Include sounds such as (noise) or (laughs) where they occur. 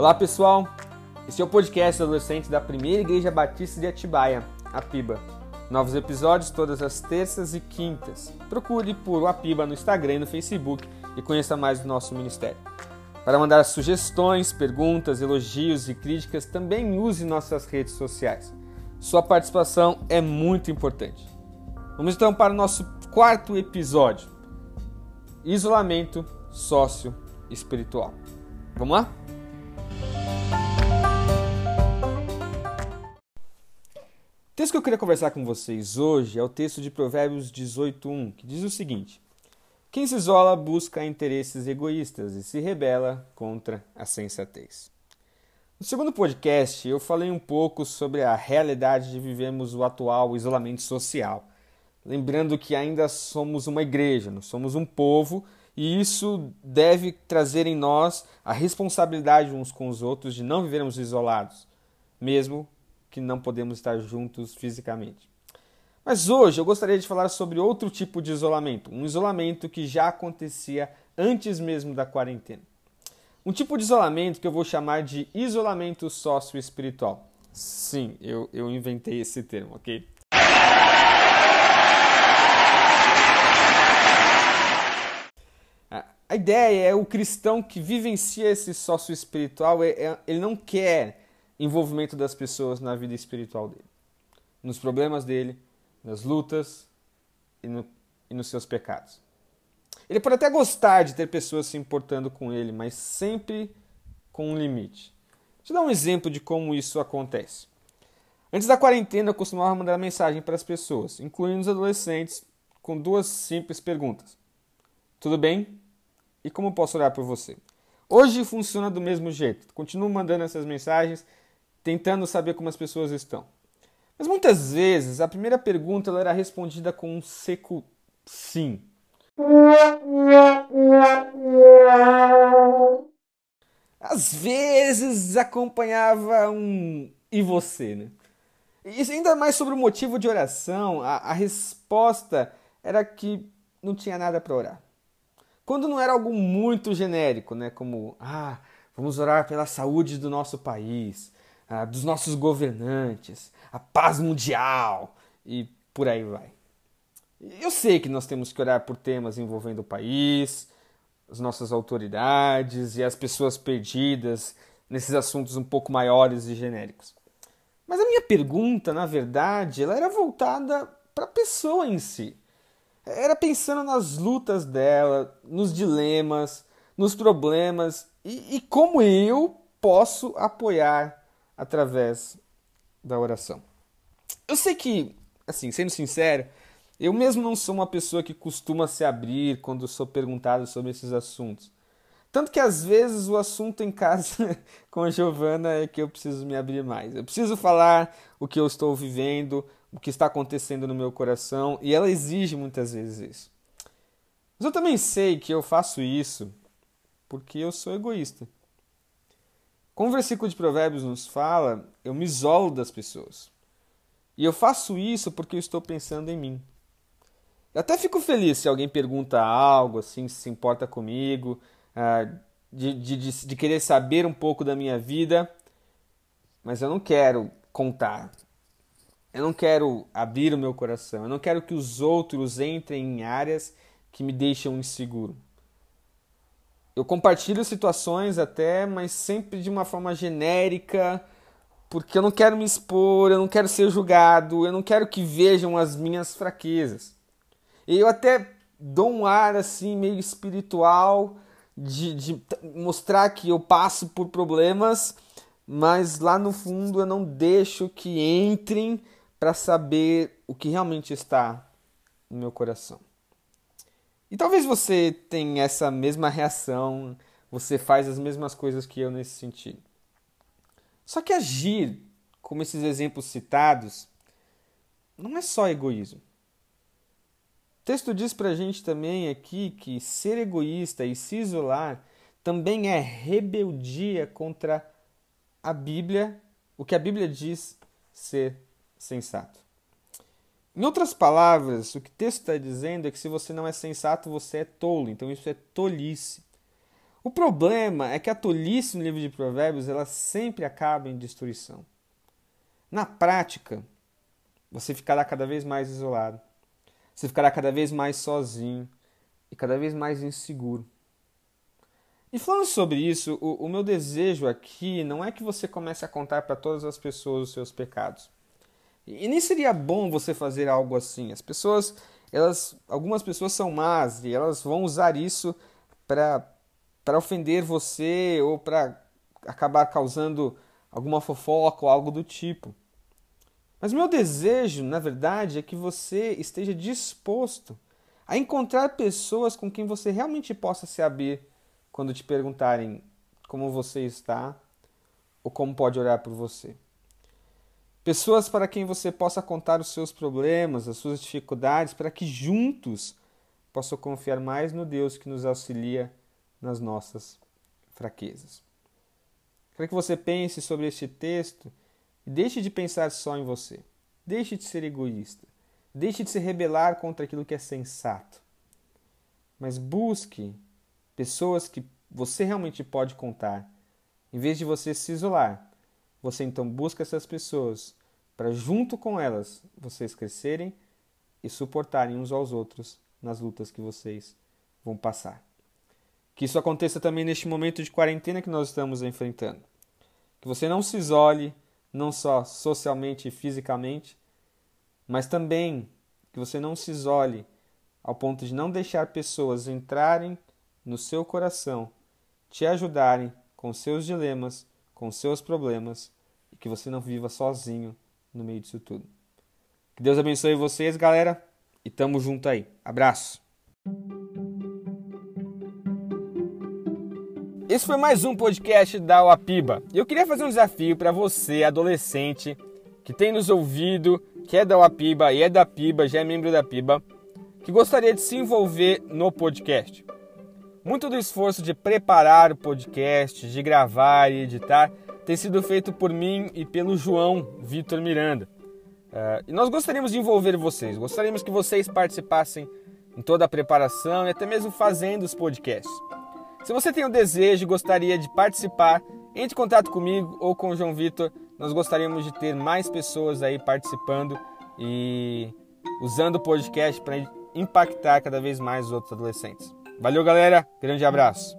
Olá pessoal, esse é o podcast adolescente da Primeira Igreja Batista de Atibaia, a PIBA. Novos episódios todas as terças e quintas. Procure por Apiba no Instagram e no Facebook e conheça mais do nosso ministério. Para mandar sugestões, perguntas, elogios e críticas, também use nossas redes sociais. Sua participação é muito importante. Vamos então para o nosso quarto episódio: Isolamento sócio espiritual. Vamos lá? Texto que eu queria conversar com vocês hoje é o texto de Provérbios 18:1, que diz o seguinte: Quem se isola busca interesses egoístas e se rebela contra a sensatez. No segundo podcast, eu falei um pouco sobre a realidade de vivermos o atual isolamento social. Lembrando que ainda somos uma igreja, nós somos um povo e isso deve trazer em nós a responsabilidade uns com os outros de não vivermos isolados, mesmo que não podemos estar juntos fisicamente. Mas hoje eu gostaria de falar sobre outro tipo de isolamento, um isolamento que já acontecia antes mesmo da quarentena. Um tipo de isolamento que eu vou chamar de isolamento sócio-espiritual. Sim, eu, eu inventei esse termo, ok? A ideia é o cristão que vivencia esse sócio espiritual, é, é, ele não quer envolvimento das pessoas na vida espiritual dele, nos problemas dele, nas lutas e, no, e nos seus pecados. Ele pode até gostar de ter pessoas se importando com ele, mas sempre com um limite. Deixa eu dar um exemplo de como isso acontece. Antes da quarentena, eu costumava mandar mensagem para as pessoas, incluindo os adolescentes, com duas simples perguntas: Tudo bem? E como posso orar por você? Hoje funciona do mesmo jeito. Continuo mandando essas mensagens tentando saber como as pessoas estão. Mas muitas vezes a primeira pergunta era respondida com um seco sim. Às vezes acompanhava um e você, né? E ainda mais sobre o motivo de oração, a, a resposta era que não tinha nada para orar. Quando não era algo muito genérico, né? Como, ah, vamos orar pela saúde do nosso país, ah, dos nossos governantes, a paz mundial e por aí vai. Eu sei que nós temos que orar por temas envolvendo o país, as nossas autoridades e as pessoas perdidas nesses assuntos um pouco maiores e genéricos. Mas a minha pergunta, na verdade, ela era voltada para a pessoa em si. Era pensando nas lutas dela, nos dilemas, nos problemas e, e como eu posso apoiar através da oração. Eu sei que, assim, sendo sincero, eu mesmo não sou uma pessoa que costuma se abrir quando sou perguntado sobre esses assuntos. Tanto que às vezes o assunto em casa (laughs) com a Giovana é que eu preciso me abrir mais. Eu preciso falar o que eu estou vivendo, o que está acontecendo no meu coração, e ela exige muitas vezes isso. Mas eu também sei que eu faço isso porque eu sou egoísta. Como o versículo de Provérbios nos fala, eu me isolo das pessoas. E eu faço isso porque eu estou pensando em mim. Eu até fico feliz se alguém pergunta algo, assim, se importa comigo, ah, de, de, de querer saber um pouco da minha vida, mas eu não quero contar. Eu não quero abrir o meu coração. Eu não quero que os outros entrem em áreas que me deixam inseguro. Eu compartilho situações até, mas sempre de uma forma genérica, porque eu não quero me expor, eu não quero ser julgado, eu não quero que vejam as minhas fraquezas. E eu até dou um ar assim meio espiritual de, de mostrar que eu passo por problemas, mas lá no fundo eu não deixo que entrem para saber o que realmente está no meu coração. E talvez você tenha essa mesma reação, você faz as mesmas coisas que eu nesse sentido. Só que agir, como esses exemplos citados, não é só egoísmo. O texto diz para a gente também aqui que ser egoísta e se isolar também é rebeldia contra a Bíblia, o que a Bíblia diz ser sensato. Em outras palavras, o que o texto está dizendo é que se você não é sensato, você é tolo. Então isso é tolice. O problema é que a tolice no livro de Provérbios ela sempre acaba em destruição. Na prática, você ficará cada vez mais isolado. Você ficará cada vez mais sozinho e cada vez mais inseguro. E falando sobre isso, o, o meu desejo aqui não é que você comece a contar para todas as pessoas os seus pecados. E, nem seria bom você fazer algo assim. As pessoas, elas, algumas pessoas são más e elas vão usar isso para para ofender você ou para acabar causando alguma fofoca ou algo do tipo. Mas meu desejo, na verdade, é que você esteja disposto a encontrar pessoas com quem você realmente possa se abrir quando te perguntarem como você está ou como pode orar por você. Pessoas para quem você possa contar os seus problemas, as suas dificuldades, para que juntos possam confiar mais no Deus que nos auxilia nas nossas fraquezas. Quero que você pense sobre este texto e deixe de pensar só em você. Deixe de ser egoísta. Deixe de se rebelar contra aquilo que é sensato. Mas busque pessoas que você realmente pode contar. Em vez de você se isolar, você então busca essas pessoas para, junto com elas, vocês crescerem e suportarem uns aos outros nas lutas que vocês vão passar. Que isso aconteça também neste momento de quarentena que nós estamos enfrentando. Que você não se isole, não só socialmente e fisicamente, mas também que você não se isole ao ponto de não deixar pessoas entrarem no seu coração, te ajudarem com seus dilemas, com seus problemas e que você não viva sozinho no meio disso tudo. Que Deus abençoe vocês, galera, e tamo junto aí. Abraço. Esse foi mais um podcast da Uapiba. Eu queria fazer um desafio para você, adolescente, que tem nos ouvido, que é da Uapiba e é da Piba, já é membro da Piba, que gostaria de se envolver no podcast. Muito do esforço de preparar o podcast, de gravar e editar, tem sido feito por mim e pelo João Vitor Miranda. Uh, e nós gostaríamos de envolver vocês, gostaríamos que vocês participassem em toda a preparação e até mesmo fazendo os podcasts. Se você tem o desejo e gostaria de participar, entre em contato comigo ou com o João Vitor. Nós gostaríamos de ter mais pessoas aí participando e usando o podcast para impactar cada vez mais os outros adolescentes. Valeu, galera. Grande abraço.